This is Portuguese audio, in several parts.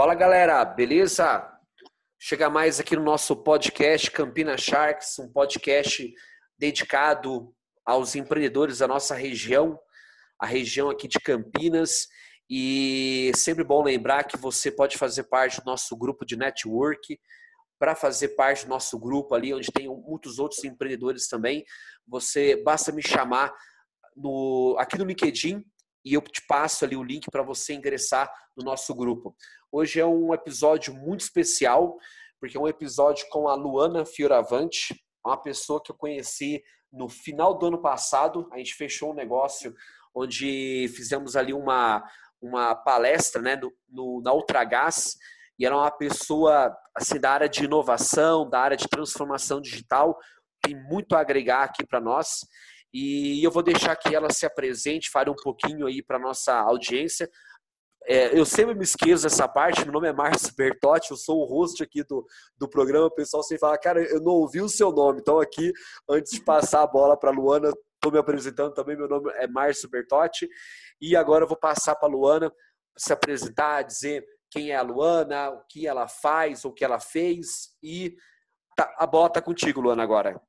Fala galera, beleza? Chega mais aqui no nosso podcast Campina Sharks, um podcast dedicado aos empreendedores da nossa região, a região aqui de Campinas. E sempre bom lembrar que você pode fazer parte do nosso grupo de network. Para fazer parte do nosso grupo ali, onde tem muitos outros empreendedores também, você basta me chamar no, aqui no LinkedIn e eu te passo ali o link para você ingressar no nosso grupo. Hoje é um episódio muito especial, porque é um episódio com a Luana Fioravante, uma pessoa que eu conheci no final do ano passado. A gente fechou um negócio onde fizemos ali uma, uma palestra né, no, no, na Ultragás, e era uma pessoa assim, da área de inovação, da área de transformação digital, tem muito a agregar aqui para nós. E eu vou deixar que ela se apresente, fale um pouquinho aí para nossa audiência. É, eu sempre me esqueço dessa parte, meu nome é Márcio Bertotti, eu sou o host aqui do, do programa, o pessoal sempre fala, cara, eu não ouvi o seu nome, então aqui, antes de passar a bola para a Luana, estou me apresentando também, meu nome é Márcio Bertotti, e agora eu vou passar para a Luana se apresentar, dizer quem é a Luana, o que ela faz, o que ela fez, e tá, a bola está contigo, Luana, agora.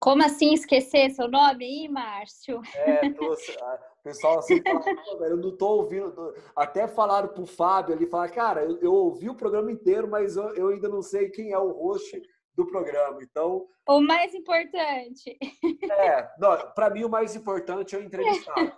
Como assim esquecer seu nome aí, Márcio? É, o pessoal assim fala, eu não estou ouvindo. Até falaram pro Fábio ali, falar, cara, eu, eu, ouvi o programa inteiro, mas eu, eu, ainda não sei quem é o host do programa. Então. O mais importante. É, para mim o mais importante é o entrevistado.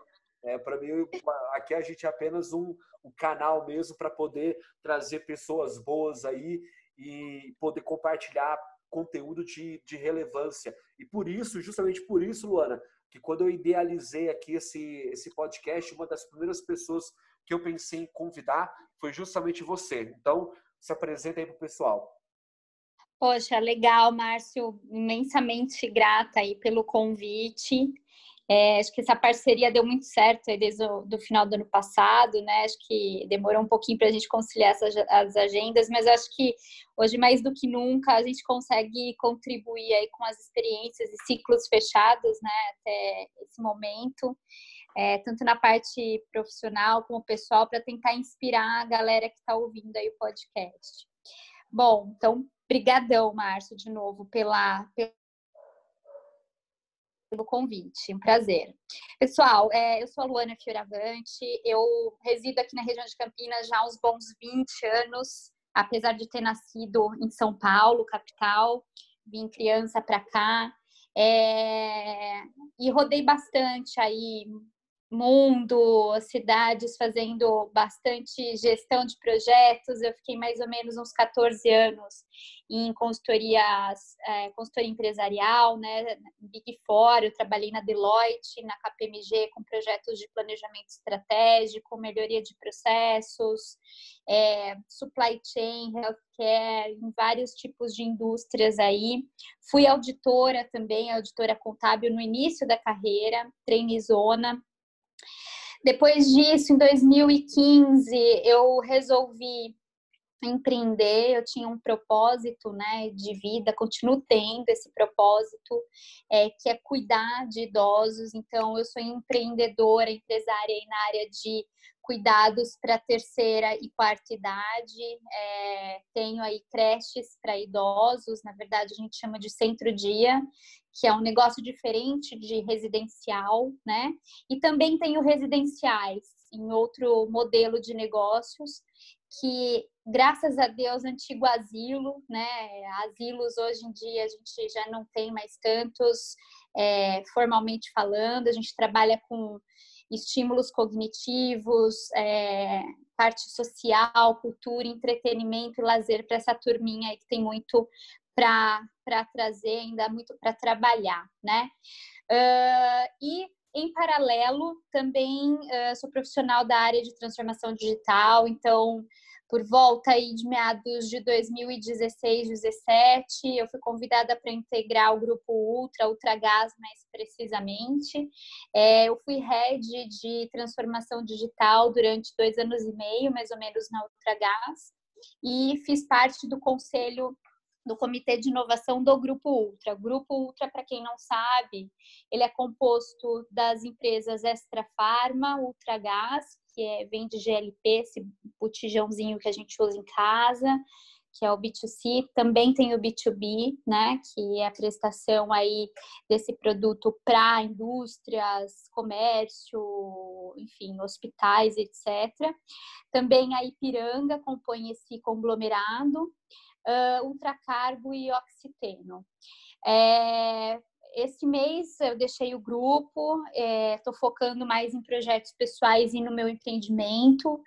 É, para mim, aqui a gente é apenas um, um canal mesmo para poder trazer pessoas boas aí e poder compartilhar conteúdo de, de relevância. E por isso, justamente por isso, Luana, que quando eu idealizei aqui esse, esse podcast, uma das primeiras pessoas que eu pensei em convidar foi justamente você. Então, se apresenta aí para o pessoal. Poxa, legal, Márcio. Imensamente grata aí pelo convite. É, acho que essa parceria deu muito certo desde o do final do ano passado, né? Acho que demorou um pouquinho para a gente conciliar essas, as agendas, mas acho que hoje mais do que nunca a gente consegue contribuir aí com as experiências e ciclos fechados, né? Até esse momento, é, tanto na parte profissional como pessoal, para tentar inspirar a galera que está ouvindo aí o podcast. Bom, então, brigadão, Márcio, de novo pela pelo convite. Um prazer. Pessoal, é, eu sou a Luana Fioravante, eu resido aqui na região de Campinas já há uns bons 20 anos, apesar de ter nascido em São Paulo, capital, vim criança para cá. É, e rodei bastante aí mundo, cidades fazendo bastante gestão de projetos. Eu fiquei mais ou menos uns 14 anos em consultorias, é, consultoria empresarial, né, Big Four, eu trabalhei na Deloitte, na KPMG com projetos de planejamento estratégico, melhoria de processos, é, supply chain, healthcare, em vários tipos de indústrias aí. Fui auditora também, auditora contábil no início da carreira, trainee-zona, depois disso, em 2015, eu resolvi empreender, eu tinha um propósito né, de vida, continuo tendo esse propósito, é, que é cuidar de idosos. Então, eu sou empreendedora, empresária na área de cuidados para terceira e quarta idade. É, tenho aí creches para idosos, na verdade a gente chama de centro-dia, que é um negócio diferente de residencial, né? E também tenho residenciais em outro modelo de negócios que graças a Deus antigo asilo, né? Asilos hoje em dia a gente já não tem mais tantos é, formalmente falando. A gente trabalha com estímulos cognitivos, é, parte social, cultura, entretenimento e lazer para essa turminha aí que tem muito para trazer, ainda muito para trabalhar, né? Uh, e em paralelo, também uh, sou profissional da área de transformação digital, então por volta aí de meados de 2016, 2017, eu fui convidada para integrar o grupo Ultra, Ultragás mais precisamente. É, eu fui head de transformação digital durante dois anos e meio, mais ou menos, na Ultragás, e fiz parte do conselho do Comitê de Inovação do Grupo Ultra. O Grupo Ultra, para quem não sabe, ele é composto das empresas Extra Farma, Ultra Gás, que é, vem de GLP, esse botijãozinho que a gente usa em casa, que é o B2C, também tem o B2B, né, que é a prestação aí desse produto para indústrias, comércio, enfim, hospitais, etc. Também a Ipiranga compõe esse conglomerado, uh, ultracarbo e oxiteno. É, esse mês eu deixei o grupo, estou é, focando mais em projetos pessoais e no meu empreendimento,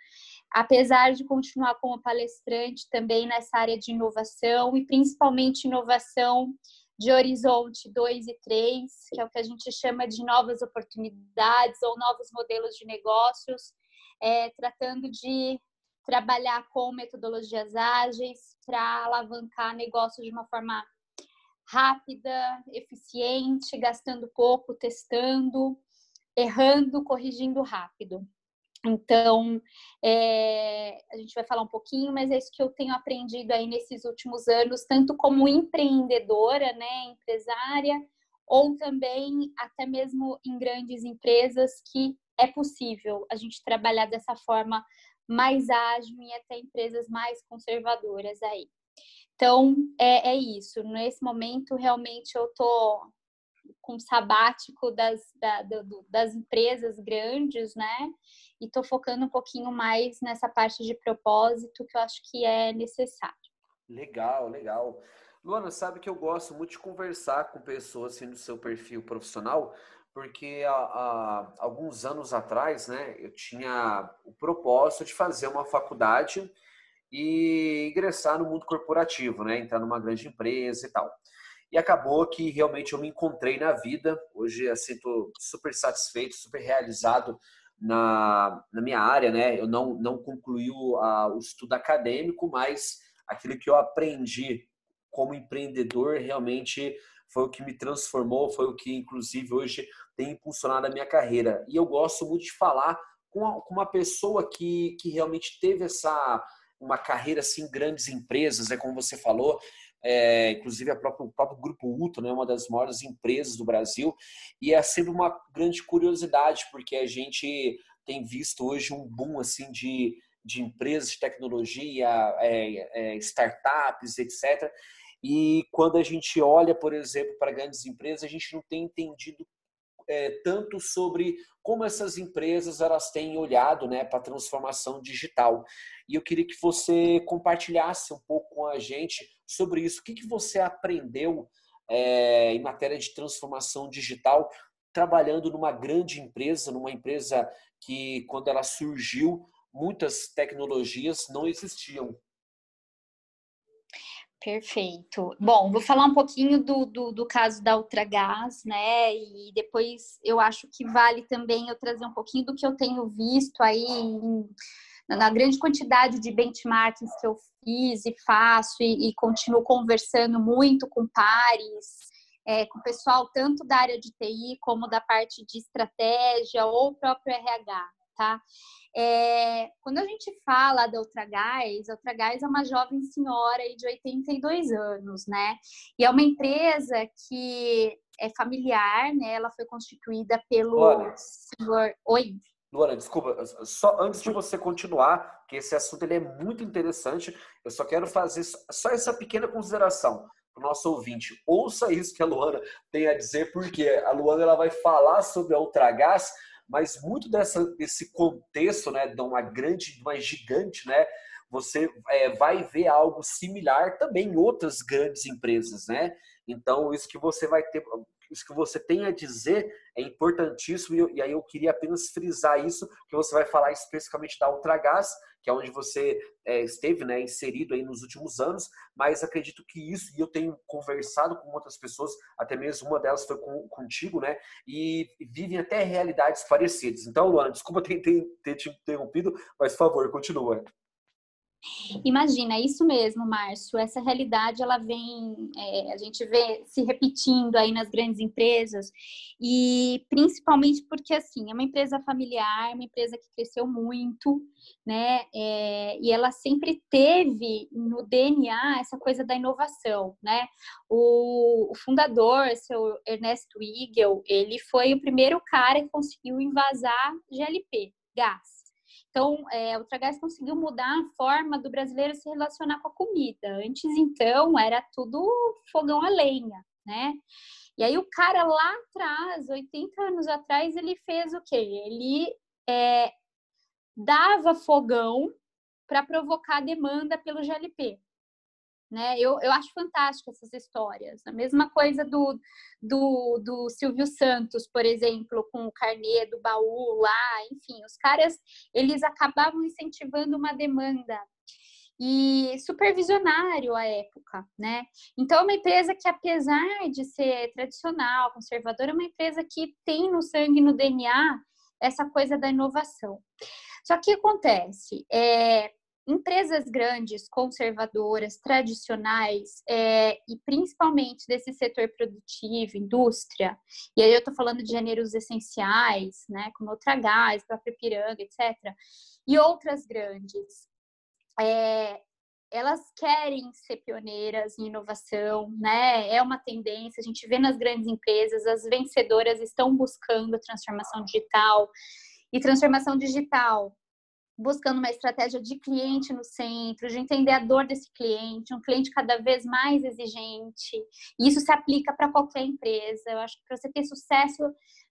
apesar de continuar como palestrante também nessa área de inovação e principalmente inovação de horizonte 2 e 3, que é o que a gente chama de novas oportunidades ou novos modelos de negócios, é, tratando de trabalhar com metodologias ágeis para alavancar negócios de uma forma rápida, eficiente, gastando pouco, testando, errando, corrigindo rápido. Então, é, a gente vai falar um pouquinho, mas é isso que eu tenho aprendido aí nesses últimos anos, tanto como empreendedora, né, empresária, ou também até mesmo em grandes empresas que é possível a gente trabalhar dessa forma mais ágil e até empresas mais conservadoras aí. Então, é, é isso. Nesse momento, realmente, eu tô com sabático das, da, do, das empresas grandes, né? E tô focando um pouquinho mais nessa parte de propósito que eu acho que é necessário. Legal, legal. Luana, sabe que eu gosto muito de conversar com pessoas assim do seu perfil profissional, porque há, há, alguns anos atrás, né, eu tinha o propósito de fazer uma faculdade e ingressar no mundo corporativo, né, entrar numa grande empresa e tal. E acabou que realmente eu me encontrei na vida. Hoje, assim, estou super satisfeito, super realizado na, na minha área, né? Eu não, não concluí o, a, o estudo acadêmico, mas aquilo que eu aprendi como empreendedor realmente foi o que me transformou, foi o que, inclusive, hoje tem impulsionado a minha carreira. E eu gosto muito de falar com uma pessoa que, que realmente teve essa uma carreira assim grandes empresas, é como você falou, é, inclusive a própria, o próprio Grupo Ultra, né, uma das maiores empresas do Brasil, e é sempre uma grande curiosidade, porque a gente tem visto hoje um boom assim de, de empresas de tecnologia, é, é, startups, etc. E quando a gente olha, por exemplo, para grandes empresas, a gente não tem entendido é, tanto sobre como essas empresas elas têm olhado né, para a transformação digital. E eu queria que você compartilhasse um pouco com a gente sobre isso. O que, que você aprendeu é, em matéria de transformação digital trabalhando numa grande empresa, numa empresa que, quando ela surgiu, muitas tecnologias não existiam. Perfeito. Bom, vou falar um pouquinho do, do, do, caso da Ultragás, né? E depois eu acho que vale também eu trazer um pouquinho do que eu tenho visto aí em, na grande quantidade de benchmarkings que eu fiz e faço e, e continuo conversando muito com pares, é, com o pessoal tanto da área de TI como da parte de estratégia ou próprio RH, tá? É, quando a gente fala da Ultragás, a Ultragás é uma jovem senhora de 82 anos, né? E é uma empresa que é familiar, né? Ela foi constituída pelo Luana. senhor... Oi? Luana, desculpa, só antes de você continuar, que esse assunto ele é muito interessante, eu só quero fazer só essa pequena consideração para o nosso ouvinte. Ouça isso que a Luana tem a dizer, porque a Luana ela vai falar sobre a Ultragás, mas muito dessa, desse contexto, né, de uma grande, de uma gigante, né, você é, vai ver algo similar também em outras grandes empresas, né? Então, isso que você vai ter, isso que você tem a dizer é importantíssimo e, aí eu queria apenas frisar isso, que você vai falar especificamente da Ultragás, que é onde você é, esteve né, inserido aí nos últimos anos, mas acredito que isso, e eu tenho conversado com outras pessoas, até mesmo uma delas foi com, contigo, né, e vivem até realidades parecidas. Então, Luana, desculpa ter, ter, ter te interrompido, mas por favor, continua. Imagina, isso mesmo, Márcio. Essa realidade ela vem, é, a gente vê se repetindo aí nas grandes empresas e principalmente porque assim é uma empresa familiar, uma empresa que cresceu muito, né? É, e ela sempre teve no DNA essa coisa da inovação, né? O, o fundador, seu Ernesto Igel, ele foi o primeiro cara que conseguiu invasar GLP, gás. Então, é, o Tragás conseguiu mudar a forma do brasileiro se relacionar com a comida. Antes, então, era tudo fogão a lenha, né? E aí o cara lá atrás, 80 anos atrás, ele fez o quê? Ele é, dava fogão para provocar demanda pelo GLP. Né? Eu, eu acho fantástico essas histórias. A mesma coisa do, do, do Silvio Santos, por exemplo, com o carnê do baú lá, enfim, os caras eles acabavam incentivando uma demanda e supervisionário à época, né? Então é uma empresa que apesar de ser tradicional, conservadora, é uma empresa que tem no sangue, no DNA essa coisa da inovação. Só que acontece, é, empresas grandes, conservadoras, tradicionais, é, e principalmente desse setor produtivo, indústria, e aí eu estou falando de gêneros essenciais, né, como Ultragás, própria Piranga, etc., e outras grandes, é, elas querem ser pioneiras em inovação, né? É uma tendência, a gente vê nas grandes empresas, as vencedoras estão buscando transformação digital, e transformação digital buscando uma estratégia de cliente no centro, de entender a dor desse cliente, um cliente cada vez mais exigente. E isso se aplica para qualquer empresa. Eu acho que para você ter sucesso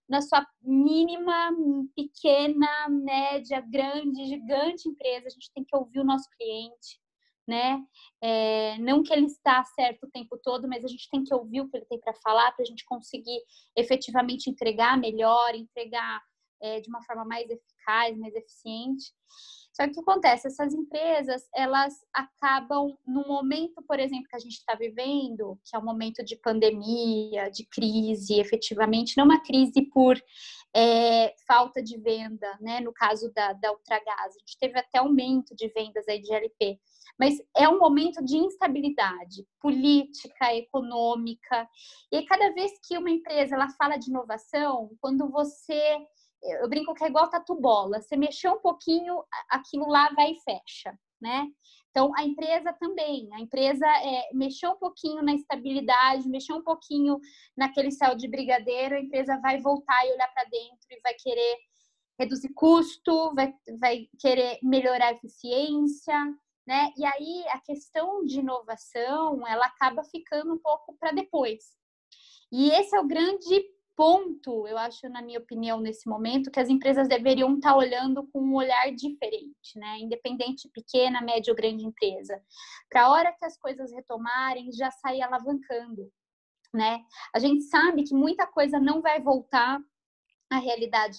na sua mínima, pequena, média, grande, gigante empresa, a gente tem que ouvir o nosso cliente, né? É, não que ele está certo o tempo todo, mas a gente tem que ouvir o que ele tem para falar para a gente conseguir efetivamente entregar melhor, entregar é, de uma forma mais eficaz, mais eficiente. Só que o que acontece? Essas empresas, elas acabam, no momento, por exemplo, que a gente está vivendo, que é um momento de pandemia, de crise, efetivamente, não uma crise por é, falta de venda, né? No caso da, da Ultragás, a gente teve até aumento de vendas aí de LP, mas é um momento de instabilidade política, econômica, e cada vez que uma empresa ela fala de inovação, quando você eu brinco que é igual tatu bola. Você mexeu um pouquinho, aquilo lá vai e fecha, né? Então, a empresa também. A empresa é, mexeu um pouquinho na estabilidade, mexeu um pouquinho naquele céu de brigadeiro, a empresa vai voltar e olhar para dentro e vai querer reduzir custo, vai, vai querer melhorar a eficiência, né? E aí, a questão de inovação, ela acaba ficando um pouco para depois. E esse é o grande ponto, eu acho, na minha opinião, nesse momento, que as empresas deveriam estar olhando com um olhar diferente, né? Independente, pequena, média ou grande empresa. Para a hora que as coisas retomarem, já sair alavancando, né? A gente sabe que muita coisa não vai voltar à realidade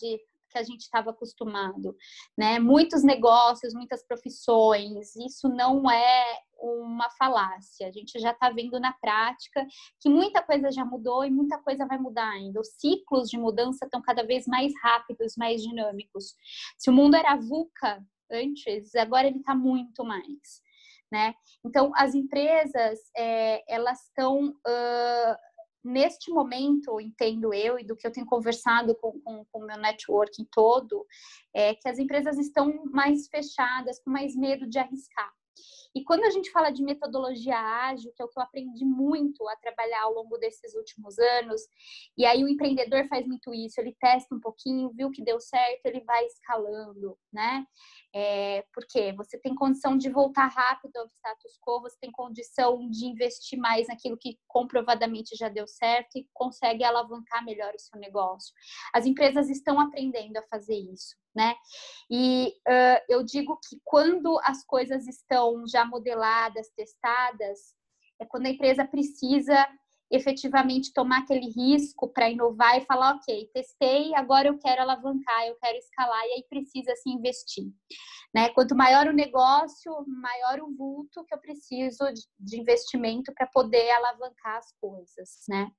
que a gente estava acostumado, né? Muitos negócios, muitas profissões, isso não é uma falácia. A gente já está vendo na prática que muita coisa já mudou e muita coisa vai mudar ainda. Os ciclos de mudança estão cada vez mais rápidos, mais dinâmicos. Se o mundo era VUCA antes, agora ele está muito mais. Né? Então, as empresas, é, elas estão uh, neste momento, entendo eu, e do que eu tenho conversado com, com, com o meu networking todo, é que as empresas estão mais fechadas, com mais medo de arriscar. E quando a gente fala de metodologia ágil, que é o que eu aprendi muito a trabalhar ao longo desses últimos anos, e aí o empreendedor faz muito isso, ele testa um pouquinho, viu que deu certo, ele vai escalando, né? É, porque você tem condição de voltar rápido ao status quo, você tem condição de investir mais naquilo que comprovadamente já deu certo e consegue alavancar melhor o seu negócio. As empresas estão aprendendo a fazer isso né? E uh, eu digo que quando as coisas estão já modeladas, testadas, é quando a empresa precisa efetivamente tomar aquele risco para inovar e falar, ok, testei, agora eu quero alavancar, eu quero escalar e aí precisa se investir. Né? Quanto maior o negócio, maior o vulto que eu preciso de investimento para poder alavancar as coisas, né?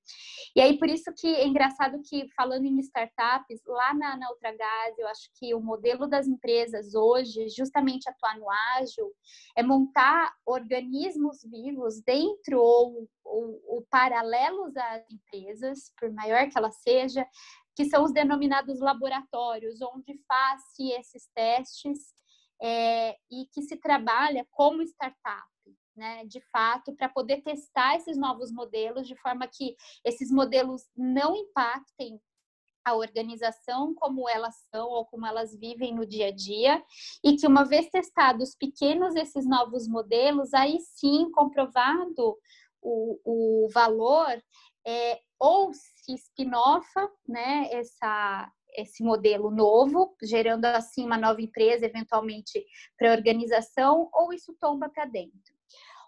E aí por isso que é engraçado que falando em startups, lá na, na Ultragás, eu acho que o modelo das empresas hoje, justamente atuar no ágil, é montar organismos vivos dentro ou, ou, ou paralelos às empresas, por maior que ela seja, que são os denominados laboratórios, onde faz-se esses testes é, e que se trabalha como startup. Né, de fato, para poder testar esses novos modelos, de forma que esses modelos não impactem a organização como elas são ou como elas vivem no dia a dia, e que uma vez testados pequenos esses novos modelos, aí sim comprovado o, o valor, é, ou se spin-offa né, essa, esse modelo novo, gerando assim uma nova empresa, eventualmente para organização, ou isso tomba para dentro.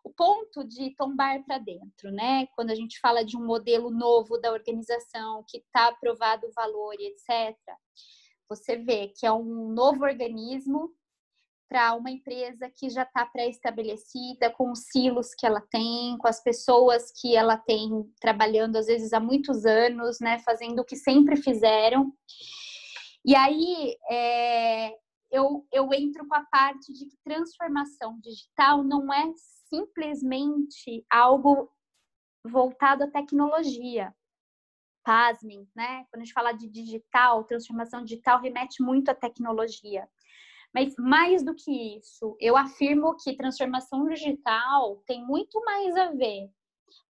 O ponto de tombar para dentro, né? Quando a gente fala de um modelo novo da organização, que está aprovado o valor e etc., você vê que é um novo organismo para uma empresa que já está pré-estabelecida, com os silos que ela tem, com as pessoas que ela tem trabalhando, às vezes há muitos anos, né, fazendo o que sempre fizeram. E aí é, eu, eu entro com a parte de que transformação digital não é simplesmente algo voltado à tecnologia. Pasmem, né? Quando a gente fala de digital, transformação digital remete muito à tecnologia. Mas mais do que isso, eu afirmo que transformação digital tem muito mais a ver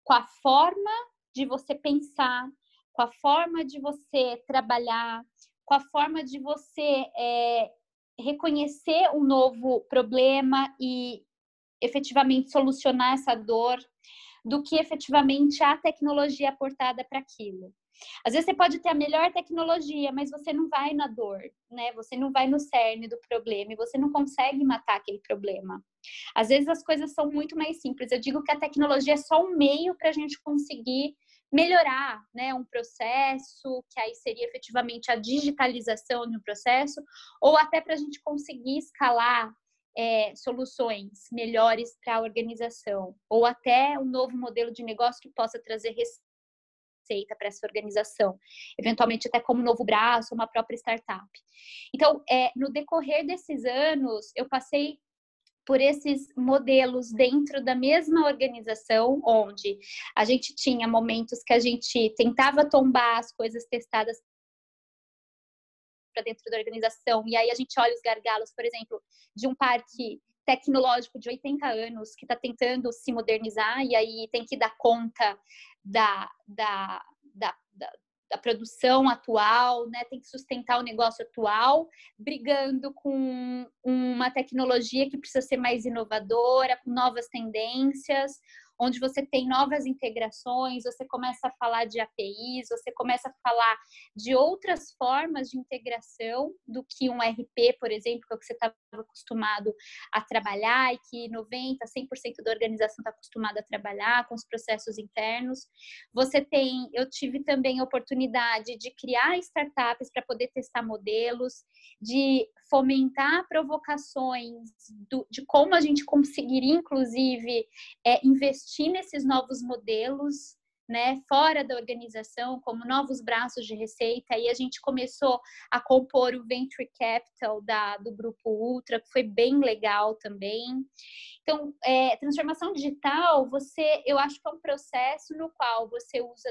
com a forma de você pensar, com a forma de você trabalhar, com a forma de você é, reconhecer um novo problema e efetivamente solucionar essa dor, do que efetivamente a tecnologia aportada para aquilo. Às vezes você pode ter a melhor tecnologia, mas você não vai na dor, né? Você não vai no cerne do problema e você não consegue matar aquele problema. Às vezes as coisas são muito mais simples. Eu digo que a tecnologia é só um meio para a gente conseguir melhorar né, um processo, que aí seria efetivamente a digitalização de um processo, ou até para a gente conseguir escalar é, soluções melhores para a organização, ou até um novo modelo de negócio que possa trazer receita para essa organização, eventualmente até como novo braço, uma própria startup. Então, é, no decorrer desses anos, eu passei por esses modelos dentro da mesma organização, onde a gente tinha momentos que a gente tentava tombar as coisas testadas para dentro da organização, e aí a gente olha os gargalos, por exemplo, de um parque tecnológico de 80 anos que está tentando se modernizar e aí tem que dar conta da, da, da, da da produção atual, né? Tem que sustentar o negócio atual, brigando com uma tecnologia que precisa ser mais inovadora, com novas tendências, onde você tem novas integrações, você começa a falar de APIs, você começa a falar de outras formas de integração do que um RP, por exemplo, que é o que você estava acostumado a trabalhar e que 90, 100% da organização está acostumada a trabalhar com os processos internos. Você tem, eu tive também a oportunidade de criar startups para poder testar modelos, de fomentar provocações do, de como a gente conseguiria, inclusive, é, investir nesses novos modelos, né, fora da organização, como novos braços de receita, e a gente começou a compor o Venture Capital da, do Grupo Ultra, que foi bem legal também. Então, é, transformação digital, você, eu acho que é um processo no qual você usa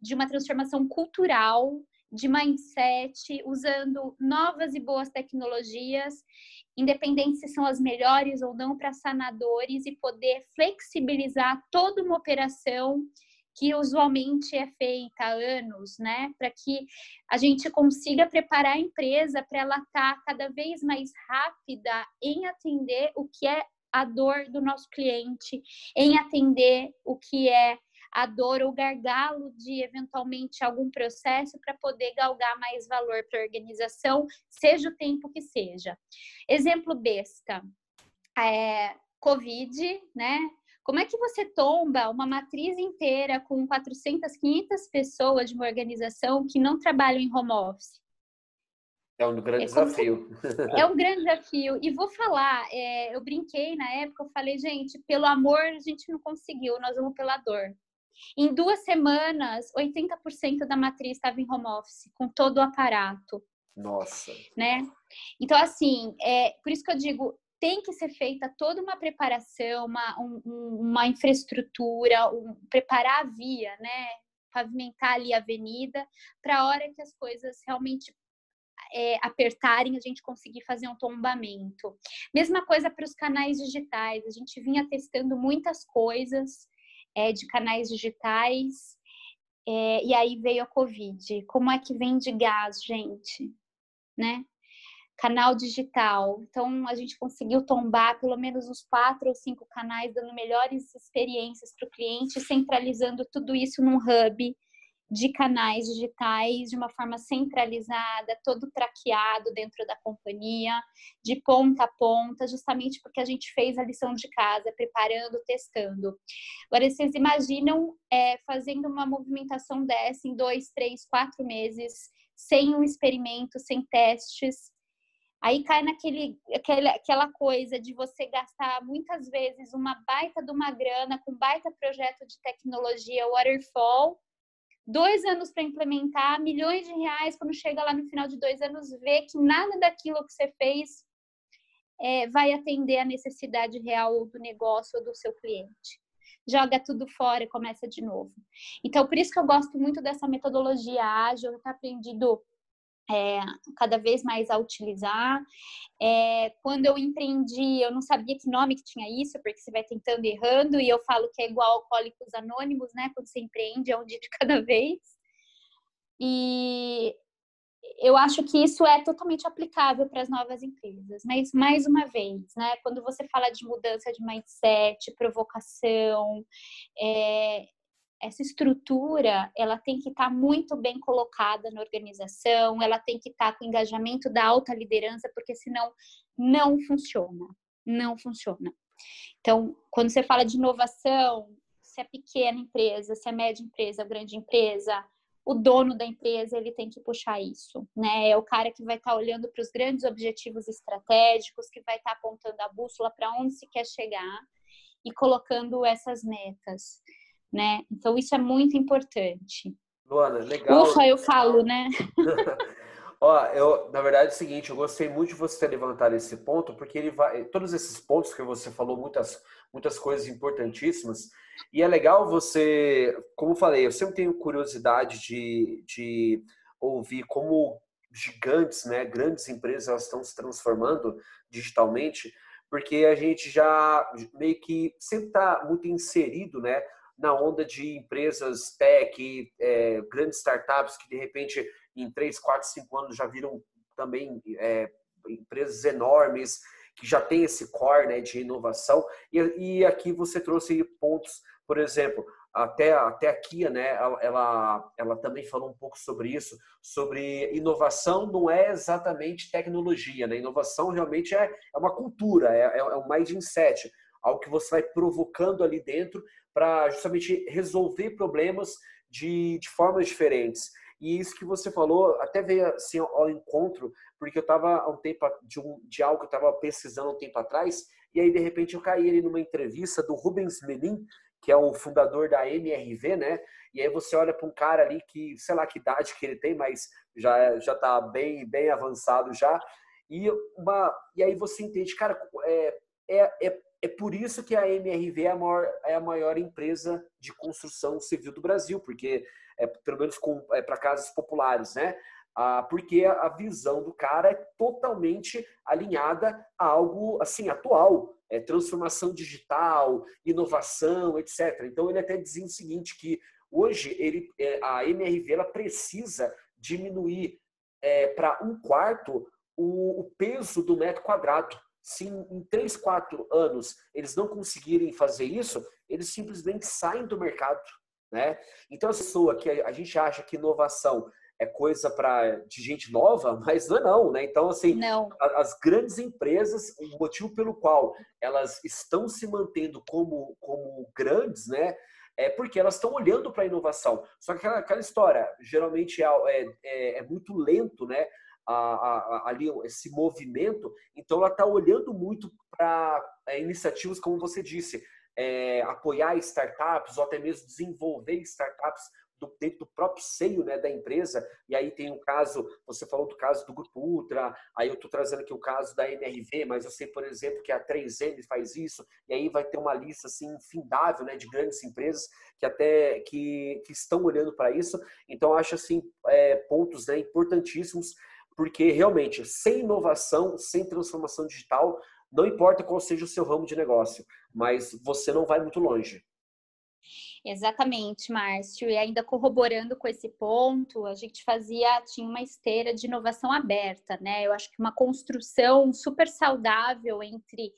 de uma transformação cultural, de mindset, usando novas e boas tecnologias, independente se são as melhores ou não, para sanadores e poder flexibilizar toda uma operação que usualmente é feita há anos, né? Para que a gente consiga preparar a empresa para ela estar tá cada vez mais rápida em atender o que é a dor do nosso cliente, em atender o que é a dor ou gargalo de eventualmente algum processo para poder galgar mais valor para a organização, seja o tempo que seja. Exemplo besta, é, Covid, né? Como é que você tomba uma matriz inteira com 400, 500 pessoas de uma organização que não trabalham em home office? É um grande é desafio. É um grande desafio. E vou falar, é, eu brinquei na época, eu falei, gente, pelo amor a gente não conseguiu, nós vamos pela dor. Em duas semanas, 80% da matriz estava em home office, com todo o aparato. Nossa. Né? Então, assim, é, por isso que eu digo, tem que ser feita toda uma preparação, uma, um, uma infraestrutura, um, preparar a via, né? Pavimentar ali a avenida, para a hora que as coisas realmente é, apertarem, a gente conseguir fazer um tombamento. Mesma coisa para os canais digitais, a gente vinha testando muitas coisas é, de canais digitais, é, e aí veio a Covid. Como é que vende gás, gente? Né? Canal digital. Então, a gente conseguiu tombar pelo menos uns quatro ou cinco canais, dando melhores experiências para o cliente, centralizando tudo isso num hub de canais digitais de uma forma centralizada, todo traqueado dentro da companhia, de ponta a ponta, justamente porque a gente fez a lição de casa, preparando, testando. Agora, vocês imaginam é, fazendo uma movimentação dessa em dois, três, quatro meses, sem um experimento, sem testes, Aí cai naquele aquela, aquela coisa de você gastar muitas vezes uma baita de uma grana com baita projeto de tecnologia waterfall dois anos para implementar, milhões de reais, quando chega lá no final de dois anos, vê que nada daquilo que você fez é, vai atender a necessidade real do negócio ou do seu cliente. Joga tudo fora e começa de novo. Então, por isso que eu gosto muito dessa metodologia ágil, eu tenho aprendido é, cada vez mais a utilizar. É, quando eu empreendi, eu não sabia que nome que tinha isso, porque você vai tentando e errando, e eu falo que é igual Alcoólicos Anônimos, né? Quando você empreende, é um dia de cada vez. E eu acho que isso é totalmente aplicável para as novas empresas. Mas, mais uma vez, né? Quando você fala de mudança de mindset, provocação, é, essa estrutura ela tem que estar tá muito bem colocada na organização, ela tem que estar tá com engajamento da alta liderança, porque senão não funciona, não funciona. Então, quando você fala de inovação, se é pequena empresa, se é média empresa, grande empresa, o dono da empresa ele tem que puxar isso, né? É o cara que vai estar tá olhando para os grandes objetivos estratégicos, que vai estar tá apontando a bússola para onde se quer chegar e colocando essas metas né? Então isso é muito importante. Luana, legal. Ufa, eu falo, né? Ó, eu, na verdade é o seguinte, eu gostei muito de você ter levantado esse ponto, porque ele vai, todos esses pontos que você falou, muitas, muitas coisas importantíssimas, e é legal você, como eu falei, eu sempre tenho curiosidade de, de ouvir como gigantes, né, grandes empresas, elas estão se transformando digitalmente, porque a gente já meio que sempre está muito inserido, né, na onda de empresas tech, é, grandes startups que de repente em 3, 4, 5 anos já viram também é, empresas enormes que já tem esse core né, de inovação. E, e aqui você trouxe pontos, por exemplo, até, até a Kia, né, ela, ela também falou um pouco sobre isso, sobre inovação não é exatamente tecnologia, né? Inovação realmente é, é uma cultura, é, é, é um mindset, algo que você vai provocando ali dentro para justamente resolver problemas de, de formas diferentes. E isso que você falou até veio assim ao encontro, porque eu estava há um tempo de, um, de algo que eu estava pesquisando um tempo atrás, e aí de repente eu caí ali numa entrevista do Rubens Menin, que é o fundador da MRV, né? E aí você olha para um cara ali que, sei lá que idade que ele tem, mas já já está bem bem avançado já. E uma e aí você entende, cara, é, é, é é por isso que a MRV é a maior, é a maior empresa de construção civil do Brasil, porque é pelo menos é, para casas populares, né? Ah, porque a visão do cara é totalmente alinhada a algo assim atual, é transformação digital, inovação, etc. Então ele até dizia o seguinte que hoje ele, é, a MRV ela precisa diminuir é, para um quarto o, o peso do metro quadrado se em 3, 4 anos eles não conseguirem fazer isso, eles simplesmente saem do mercado. Né? Então, a pessoa que a gente acha que inovação é coisa para de gente nova, mas não é não, né? Então, assim, não. as grandes empresas, o motivo pelo qual elas estão se mantendo como, como grandes, né? É porque elas estão olhando para a inovação. Só que aquela, aquela história, geralmente é, é, é muito lento, né? A, a, ali esse movimento, então ela está olhando muito para é, iniciativas, como você disse, é, apoiar startups ou até mesmo desenvolver startups do, dentro do próprio seio né, da empresa. E aí tem o caso, você falou do caso do Grupo Ultra, aí eu estou trazendo aqui o caso da MRV, mas eu sei, por exemplo, que a 3M faz isso, e aí vai ter uma lista assim infindável né, de grandes empresas que até que, que estão olhando para isso. Então, acho assim é, pontos né, importantíssimos, porque realmente, sem inovação, sem transformação digital, não importa qual seja o seu ramo de negócio, mas você não vai muito longe. Exatamente, Márcio. E ainda corroborando com esse ponto, a gente fazia, tinha uma esteira de inovação aberta, né? Eu acho que uma construção super saudável entre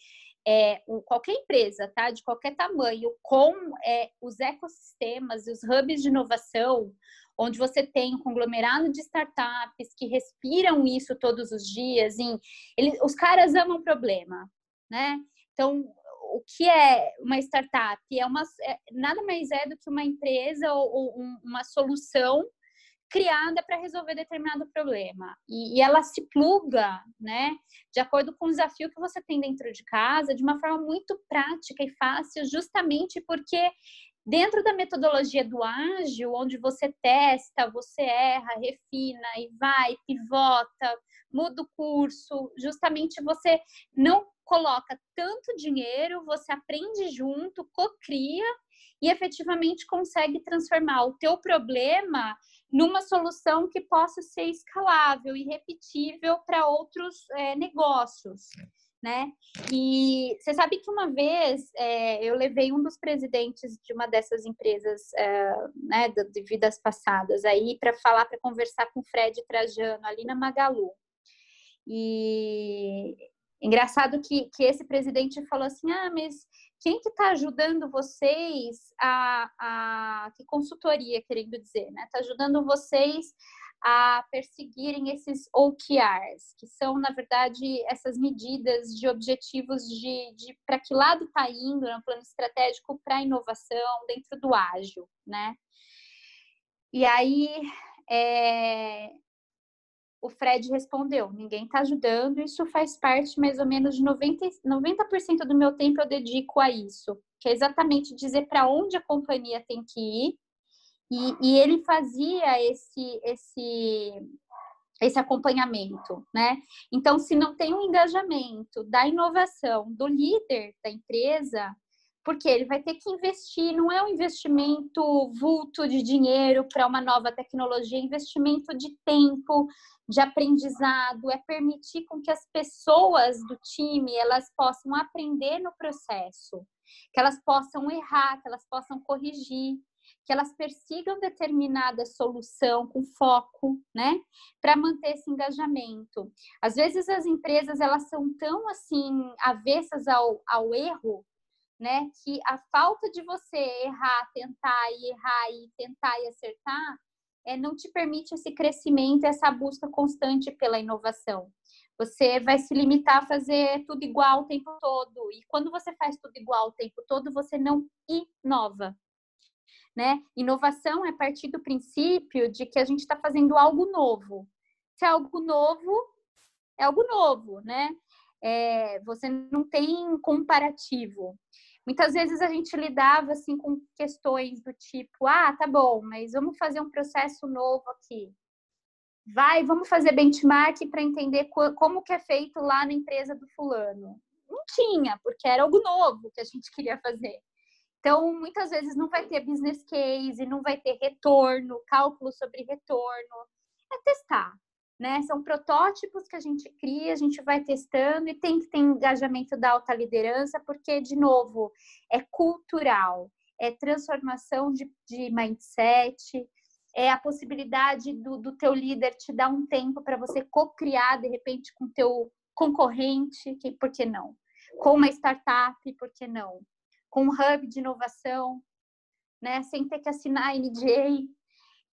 é, qualquer empresa, tá? De qualquer tamanho, com é, os ecossistemas e os hubs de inovação, onde você tem um conglomerado de startups que respiram isso todos os dias. Em, ele, os caras amam problema, né? Então, o que é uma startup? É uma, é, nada mais é do que uma empresa ou, ou um, uma solução criada para resolver determinado problema. E, e, ela se pluga, né, de acordo com o desafio que você tem dentro de casa, de uma forma muito prática e fácil, justamente porque dentro da metodologia do ágil, onde você testa, você erra, refina e vai, pivota, muda o curso, justamente você não coloca tanto dinheiro, você aprende junto, cocria e efetivamente consegue transformar o teu problema numa solução que possa ser escalável e repetível para outros é, negócios, né? E você sabe que uma vez é, eu levei um dos presidentes de uma dessas empresas, é, né, de vidas passadas aí para falar, para conversar com o Fred Trajano ali na Magalu. E Engraçado que, que esse presidente falou assim: ah, mas quem que está ajudando vocês a, a. Que consultoria, querendo dizer, né? Está ajudando vocês a perseguirem esses OKRs, que são, na verdade, essas medidas de objetivos de, de para que lado está indo no plano estratégico para inovação dentro do ágil, né? E aí, é, o Fred respondeu: ninguém está ajudando, isso faz parte mais ou menos de 90%, 90 do meu tempo eu dedico a isso, que é exatamente dizer para onde a companhia tem que ir. E, e ele fazia esse, esse, esse acompanhamento, né? Então, se não tem um engajamento da inovação do líder da empresa, porque ele vai ter que investir, não é um investimento vulto de dinheiro para uma nova tecnologia, é investimento de tempo, de aprendizado, é permitir com que as pessoas do time elas possam aprender no processo, que elas possam errar, que elas possam corrigir, que elas persigam determinada solução com foco, né, para manter esse engajamento. Às vezes as empresas elas são tão assim avessas ao, ao erro né? Que a falta de você errar, tentar e errar e tentar e acertar é, não te permite esse crescimento, essa busca constante pela inovação. Você vai se limitar a fazer tudo igual o tempo todo. E quando você faz tudo igual o tempo todo, você não inova. Né? Inovação é partir do princípio de que a gente está fazendo algo novo. Se é algo novo, é algo novo, né? É, você não tem comparativo. Muitas vezes a gente lidava assim com questões do tipo, ah, tá bom, mas vamos fazer um processo novo aqui. Vai, vamos fazer benchmark para entender como que é feito lá na empresa do fulano. Não tinha, porque era algo novo que a gente queria fazer. Então, muitas vezes não vai ter business case, não vai ter retorno, cálculo sobre retorno. É testar né? São protótipos que a gente cria, a gente vai testando e tem que ter engajamento da alta liderança, porque, de novo, é cultural, é transformação de, de mindset, é a possibilidade do, do teu líder te dar um tempo para você co-criar, de repente, com teu concorrente, que, por que não? Com uma startup, por que não? Com um hub de inovação, né? Sem ter que assinar NDA.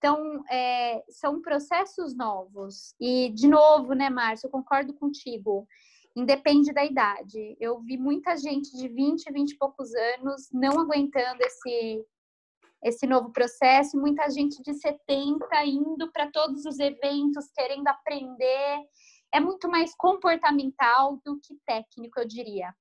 Então, é, são processos novos. E, de novo, né, Márcio, eu concordo contigo. Independe da idade. Eu vi muita gente de 20, 20 e poucos anos não aguentando esse, esse novo processo, muita gente de 70 indo para todos os eventos, querendo aprender. É muito mais comportamental do que técnico, eu diria.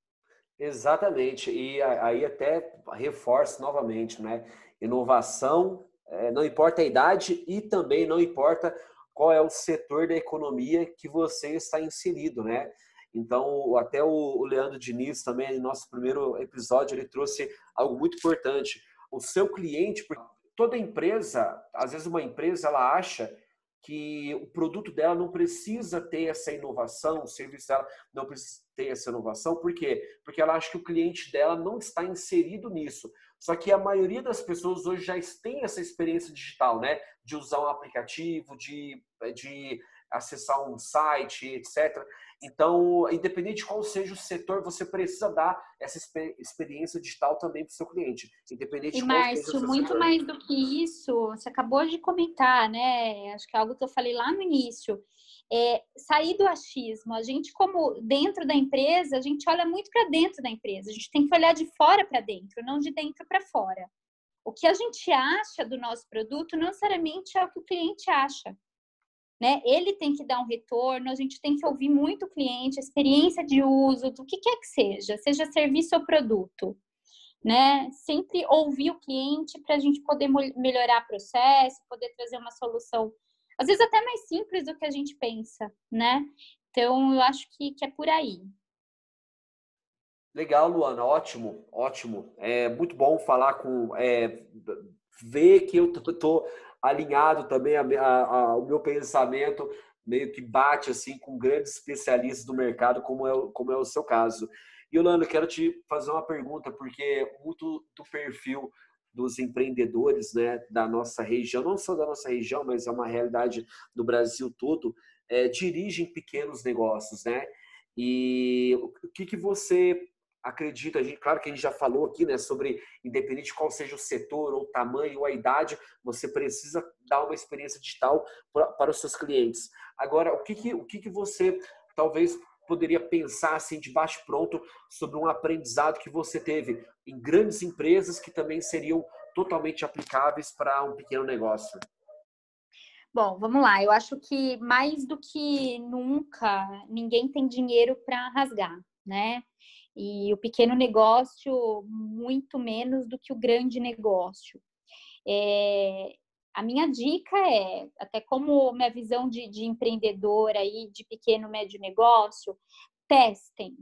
Exatamente. E aí até reforço novamente, né? Inovação é, não importa a idade e também não importa qual é o setor da economia que você está inserido, né? Então, até o Leandro Diniz também, no nosso primeiro episódio, ele trouxe algo muito importante. O seu cliente, toda empresa, às vezes uma empresa, ela acha que o produto dela não precisa ter essa inovação, o serviço dela não precisa ter essa inovação. Por quê? Porque ela acha que o cliente dela não está inserido nisso. Só que a maioria das pessoas hoje já tem essa experiência digital, né? De usar um aplicativo, de, de acessar um site, etc. Então, independente de qual seja o setor, você precisa dar essa experiência digital também para o seu cliente. Independente e, de qual Márcio, seja o muito setor. mais do que isso, você acabou de comentar, né? Acho que é algo que eu falei lá no início é, sair do achismo. A gente, como dentro da empresa, a gente olha muito para dentro da empresa. A gente tem que olhar de fora para dentro, não de dentro para fora. O que a gente acha do nosso produto não necessariamente é o que o cliente acha. Né? Ele tem que dar um retorno, a gente tem que ouvir muito o cliente, experiência de uso, do que quer que seja, seja serviço ou produto. Né? Sempre ouvir o cliente para a gente poder melhorar o processo, poder trazer uma solução às vezes até mais simples do que a gente pensa, né? Então, eu acho que, que é por aí. Legal, Luana, ótimo, ótimo. É muito bom falar com, é, ver que eu tô, alinhado também, a, a, a, o meu pensamento meio que bate assim com grandes especialistas do mercado, como é, como é o seu caso. E, eu quero te fazer uma pergunta, porque muito do perfil dos empreendedores né, da nossa região, não só da nossa região, mas é uma realidade do Brasil todo, é, dirigem pequenos negócios, né? E o que, que você acredita? A gente, claro que a gente já falou aqui, né, sobre independente de qual seja o setor, ou o tamanho, ou a idade, você precisa dar uma experiência digital para, para os seus clientes. Agora, o que, que, o que, que você talvez poderia pensar assim de baixo pronto sobre um aprendizado que você teve em grandes empresas que também seriam totalmente aplicáveis para um pequeno negócio? Bom, vamos lá. Eu acho que mais do que nunca, ninguém tem dinheiro para rasgar, né? E o pequeno negócio, muito menos do que o grande negócio. É, a minha dica é, até como minha visão de, de empreendedora aí, de pequeno médio negócio, testem,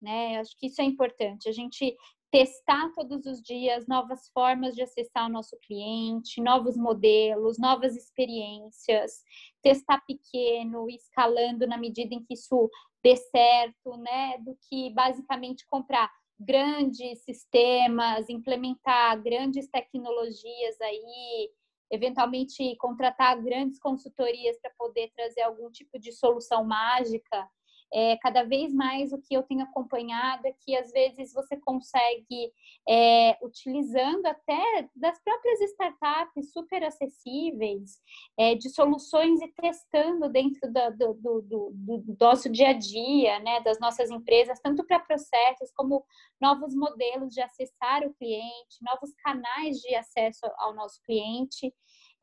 né? Acho que isso é importante. A gente testar todos os dias novas formas de acessar o nosso cliente, novos modelos, novas experiências, testar pequeno, escalando na medida em que isso dê certo, né? Do que basicamente comprar grandes sistemas, implementar grandes tecnologias aí, eventualmente contratar grandes consultorias para poder trazer algum tipo de solução mágica. É, cada vez mais o que eu tenho acompanhado é que às vezes você consegue, é, utilizando até das próprias startups super acessíveis, é, de soluções e testando dentro do, do, do, do, nosso dia a dia, né, das nossas empresas, tanto para processos como novos modelos de acessar o cliente, novos canais de acesso ao nosso cliente.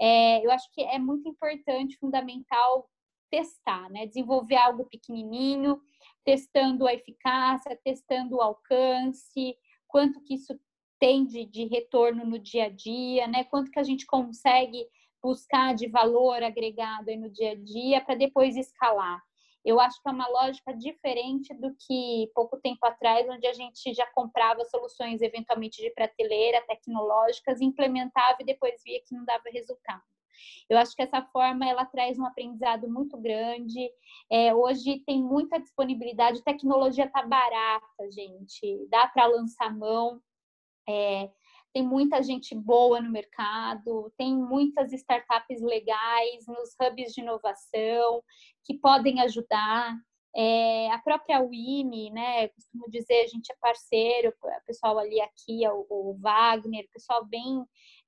É, eu acho que é muito importante, fundamental testar, né? Desenvolver algo pequenininho, testando a eficácia, testando o alcance, quanto que isso tem de, de retorno no dia a dia, né? Quanto que a gente consegue buscar de valor agregado aí no dia a dia para depois escalar eu acho que é uma lógica diferente do que pouco tempo atrás, onde a gente já comprava soluções eventualmente de prateleira, tecnológicas, implementava e depois via que não dava resultado. Eu acho que essa forma ela traz um aprendizado muito grande. É, hoje tem muita disponibilidade, tecnologia está barata, gente, dá para lançar mão. É, tem muita gente boa no mercado, tem muitas startups legais nos hubs de inovação que podem ajudar. É, a própria Wini, né, costumo dizer, a gente é parceiro, o pessoal ali aqui, o, o Wagner, pessoal bem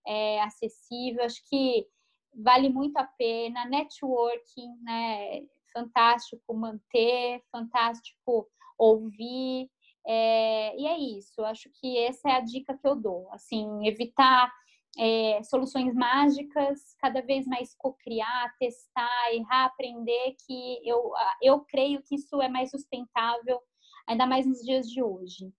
é, acessível, acho que vale muito a pena. Networking, né? Fantástico manter, fantástico ouvir. É, e é isso, acho que essa é a dica que eu dou. Assim, evitar é, soluções mágicas, cada vez mais co-criar, testar, errar, aprender, que eu, eu creio que isso é mais sustentável, ainda mais nos dias de hoje.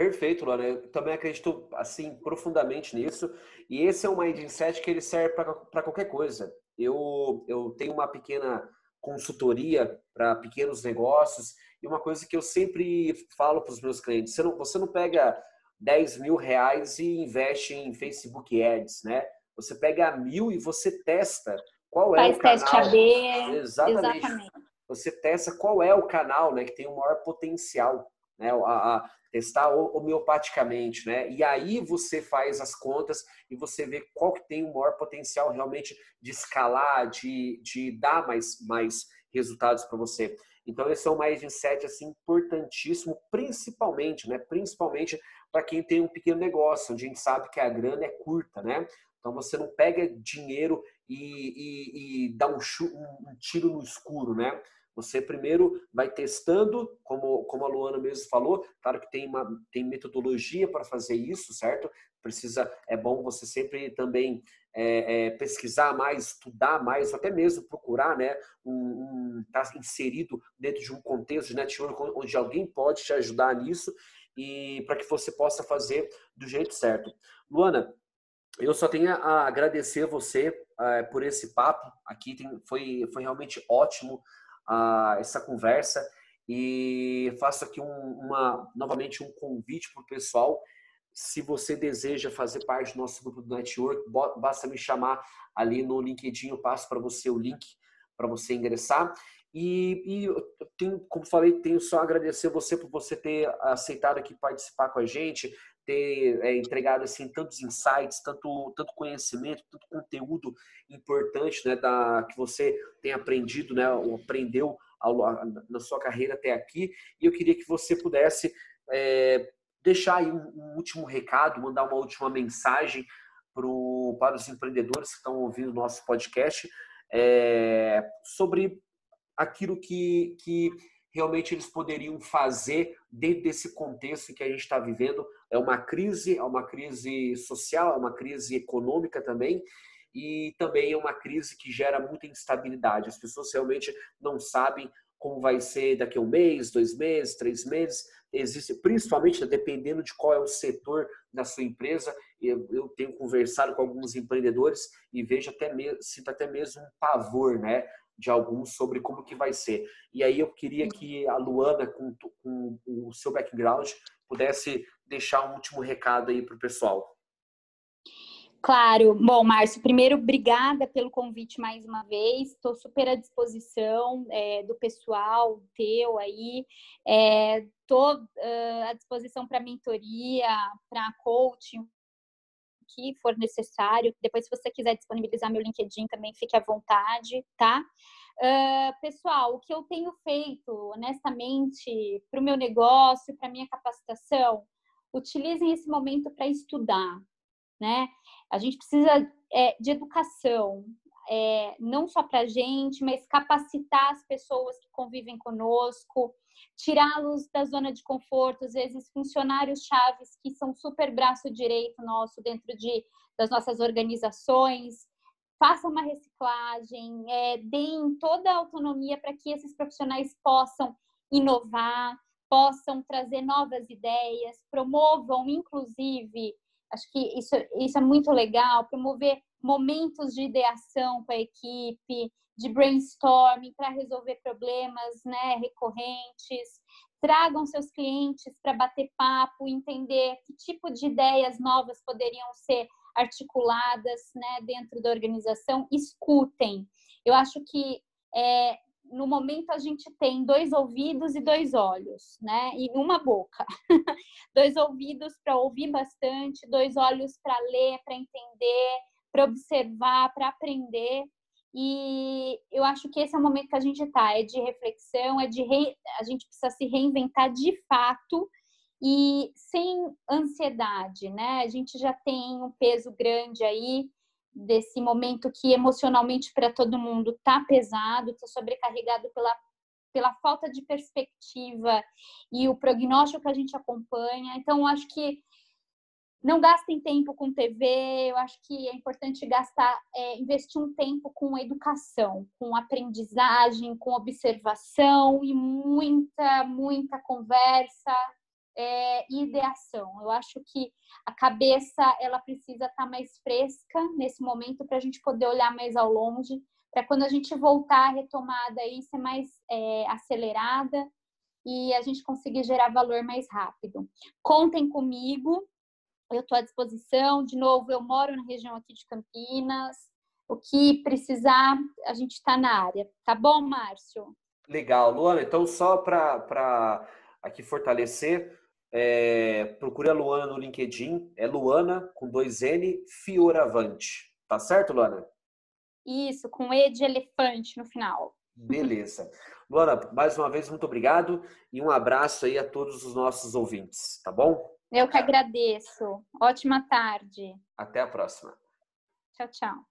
Perfeito, Luana. Eu também acredito assim profundamente nisso. E esse é um mindset que ele serve para qualquer coisa. Eu, eu tenho uma pequena consultoria para pequenos negócios e uma coisa que eu sempre falo para os meus clientes: você não, você não pega 10 mil reais e investe em Facebook Ads, né? Você pega mil e você testa qual é Faz o canal. Teste AB, exatamente. exatamente. Você testa qual é o canal, né, que tem o maior potencial, né? A, a testar homeopaticamente, né? E aí você faz as contas e você vê qual que tem o maior potencial realmente de escalar, de, de dar mais, mais resultados para você. Então esse é um mindset assim importantíssimo, principalmente, né? Principalmente para quem tem um pequeno negócio, onde a gente sabe que a grana é curta, né? Então você não pega dinheiro e, e, e dá um, um, tiro no escuro, né? Você primeiro vai testando, como, como a Luana mesmo falou, claro que tem, uma, tem metodologia para fazer isso, certo? Precisa, é bom você sempre também é, é, pesquisar mais, estudar mais, até mesmo procurar, né, um, um tá inserido dentro de um contexto de network onde alguém pode te ajudar nisso e para que você possa fazer do jeito certo. Luana, eu só tenho a agradecer você é, por esse papo aqui, tem, foi, foi realmente ótimo uh, essa conversa e faço aqui um, uma, novamente um convite para o pessoal. Se você deseja fazer parte do nosso grupo do Network, basta me chamar ali no LinkedIn, eu passo para você o link para você ingressar. E, e eu tenho, como falei, tenho só a agradecer você por você ter aceitado aqui participar com a gente, ter é, entregado assim tantos insights, tanto tanto conhecimento, tanto conteúdo importante, né, da que você tem aprendido, né, ou aprendeu ao, na sua carreira até aqui. E eu queria que você pudesse é, deixar aí um, um, último recado, mandar uma última mensagem pro, para os empreendedores que estão ouvindo o nosso podcast é, sobre aquilo que, que realmente eles poderiam fazer dentro desse contexto que a gente está vivendo. É uma crise, é uma crise social, é uma crise econômica também, e também é uma crise que gera muita instabilidade. As pessoas realmente não sabem como vai ser daqui a um mês, dois meses, três meses. Existe, principalmente dependendo de qual é o setor da sua empresa. Eu, eu tenho conversado com alguns empreendedores e vejo até mesmo, sinto até mesmo um pavor, né? De alguns sobre como que vai ser. E aí eu queria que a Luana, com, com o seu background, pudesse deixar um último recado aí para o pessoal. Claro. Bom, Márcio, primeiro, obrigada pelo convite mais uma vez. Estou super à disposição é, do pessoal teu aí. Estou é, uh, à disposição para mentoria, para coaching, que for necessário. Depois, se você quiser disponibilizar meu LinkedIn também, fique à vontade, tá? Uh, pessoal, o que eu tenho feito, honestamente, para o meu negócio, para minha capacitação, utilizem esse momento para estudar, né? A gente precisa é, de educação, é, não só para a gente, mas capacitar as pessoas que convivem conosco, tirá-los da zona de conforto, às vezes funcionários chaves que são super braço direito nosso dentro de, das nossas organizações, façam uma reciclagem, é, deem toda a autonomia para que esses profissionais possam inovar, possam trazer novas ideias, promovam, inclusive, acho que isso, isso é muito legal, promover momentos de ideação com a equipe, de brainstorming para resolver problemas né, recorrentes. Tragam seus clientes para bater papo, entender que tipo de ideias novas poderiam ser articuladas né, dentro da organização. Escutem. Eu acho que é, no momento a gente tem dois ouvidos e dois olhos, né? E uma boca. dois ouvidos para ouvir bastante, dois olhos para ler, para entender, para observar, para aprender. E eu acho que esse é o momento que a gente está, é de reflexão, é de re... a gente precisa se reinventar de fato e sem ansiedade, né? A gente já tem um peso grande aí desse momento que emocionalmente para todo mundo tá pesado, tá sobrecarregado pela pela falta de perspectiva e o prognóstico que a gente acompanha. Então, acho que não gastem tempo com TV, eu acho que é importante gastar, é, investir um tempo com educação, com aprendizagem, com observação e muita, muita conversa é, ideação. Eu acho que a cabeça ela precisa estar tá mais fresca nesse momento para a gente poder olhar mais ao longe, para quando a gente voltar retomada aí ser mais é, acelerada e a gente conseguir gerar valor mais rápido. Contem comigo, eu estou à disposição. De novo, eu moro na região aqui de Campinas. O que precisar, a gente está na área. Tá bom, Márcio? Legal, Luana. Então, só para aqui fortalecer, é, procure a Luana no LinkedIn. É Luana com dois N Fioravante. Tá certo, Luana? Isso, com E de elefante no final. Beleza. Luana, mais uma vez, muito obrigado e um abraço aí a todos os nossos ouvintes, tá bom? Eu que agradeço. Ótima tarde. Até a próxima. Tchau, tchau.